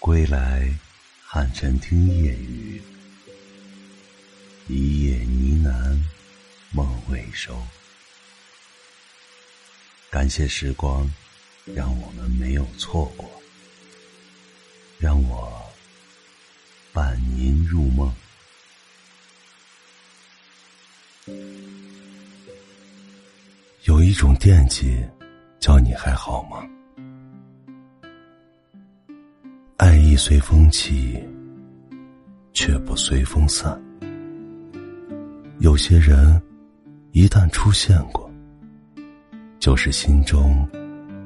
归来，汉晨听夜雨，一夜呢喃，梦未收。感谢时光，让我们没有错过，让我伴您入梦。有一种惦记，叫你还好吗？随风起，却不随风散。有些人一旦出现过，就是心中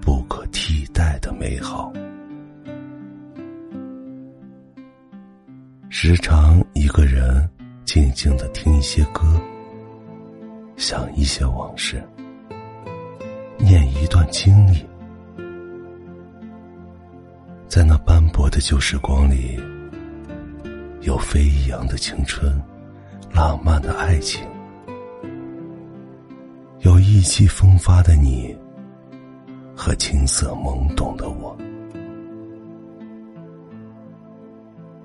不可替代的美好。时常一个人静静的听一些歌，想一些往事，念一段经历。在那斑驳的旧时光里，有飞扬的青春，浪漫的爱情，有意气风发的你，和青涩懵懂的我，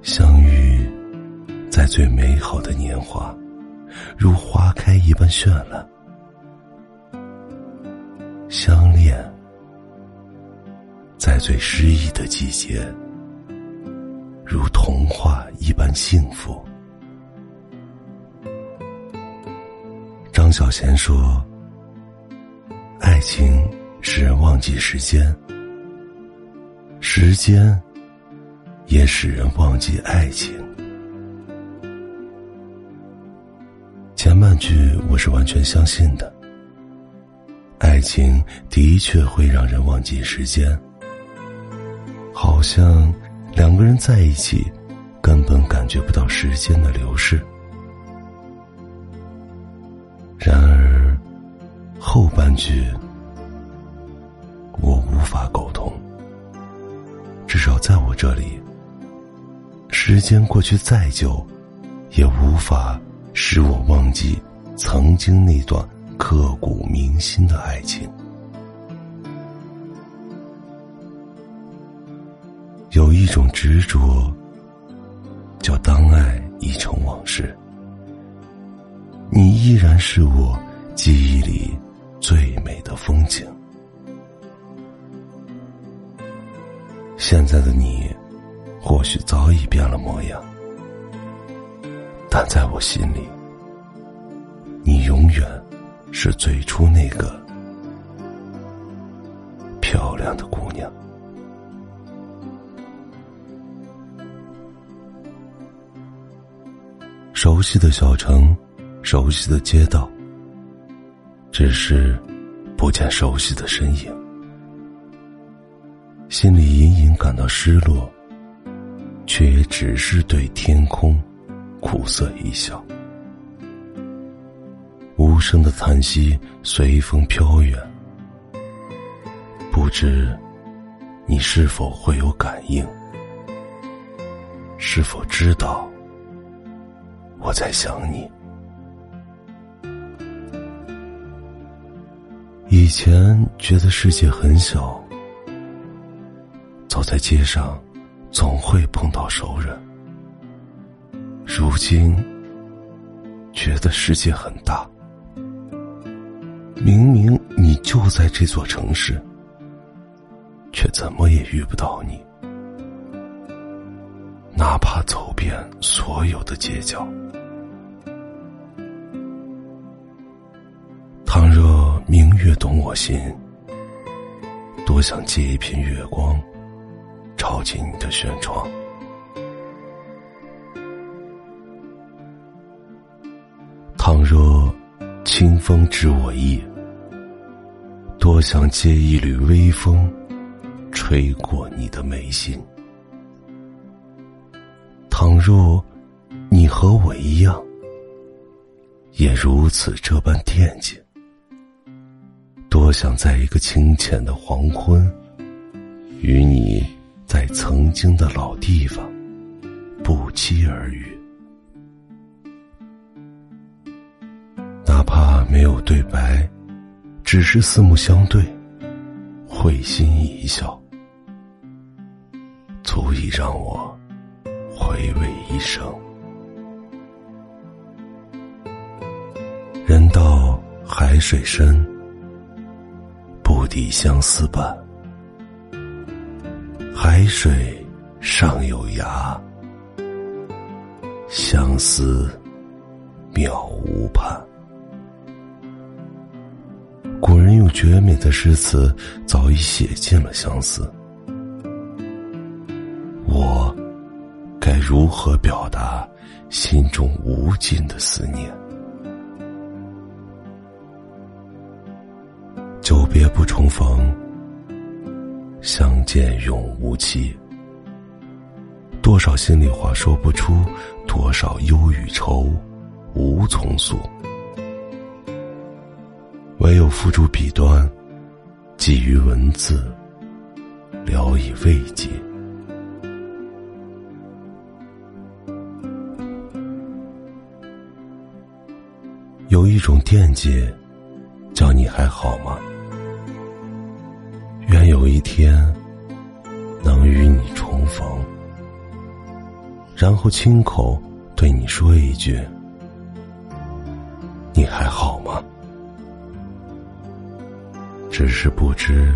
相遇在最美好的年华，如花开一般绚烂，相恋。在最诗意的季节，如童话一般幸福。张小娴说：“爱情使人忘记时间，时间也使人忘记爱情。”前半句我是完全相信的，爱情的确会让人忘记时间。好像两个人在一起，根本感觉不到时间的流逝。然而，后半句我无法沟通。至少在我这里，时间过去再久，也无法使我忘记曾经那段刻骨铭心的爱情。有一种执着，叫当爱已成往事。你依然是我记忆里最美的风景。现在的你，或许早已变了模样，但在我心里，你永远是最初那个漂亮的姑娘。熟悉的小城，熟悉的街道，只是不见熟悉的身影，心里隐隐感到失落，却也只是对天空苦涩一笑。无声的叹息随风飘远，不知你是否会有感应？是否知道？我在想你。以前觉得世界很小，走在街上总会碰到熟人。如今觉得世界很大，明明你就在这座城市，却怎么也遇不到你。哪怕走遍所有的街角。倘若明月懂我心，多想借一片月光，照进你的轩窗。倘若清风知我意，多想借一缕微风，吹过你的眉心。倘若你和我一样，也如此这般惦记。多想在一个清浅的黄昏，与你在曾经的老地方不期而遇，哪怕没有对白，只是四目相对，会心一笑，足以让我回味一生。人到海水深，不抵相思半。海水上有涯，相思渺无畔。古人用绝美的诗词，早已写尽了相思。如何表达心中无尽的思念？久别不重逢，相见永无期。多少心里话说不出，多少忧与愁无从诉。唯有付诸笔端，寄于文字，聊以慰藉。有一种惦记，叫你还好吗？愿有一天，能与你重逢，然后亲口对你说一句：“你还好吗？”只是不知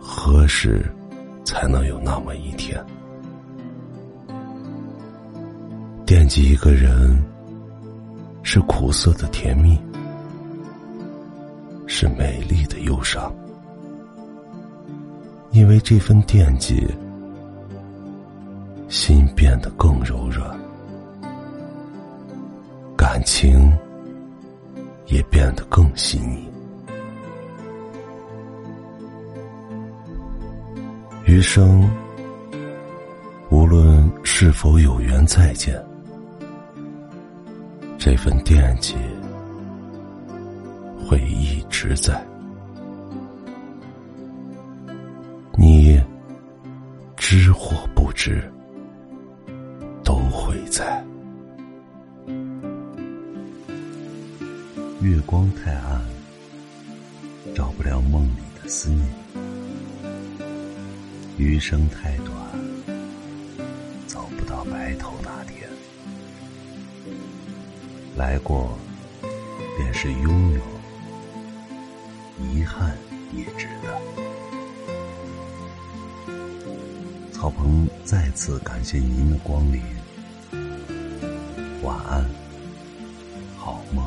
何时才能有那么一天。惦记一个人，是苦涩的甜蜜，是美丽的忧伤。因为这份惦记，心变得更柔软，感情也变得更细腻。余生，无论是否有缘再见，这份惦记会一直在。你知或不知，都会在。月光太暗，照不了梦里的思念。余生太短，走不到白头的。来过，便是拥有；遗憾也值得。曹鹏再次感谢您的光临，晚安，好梦。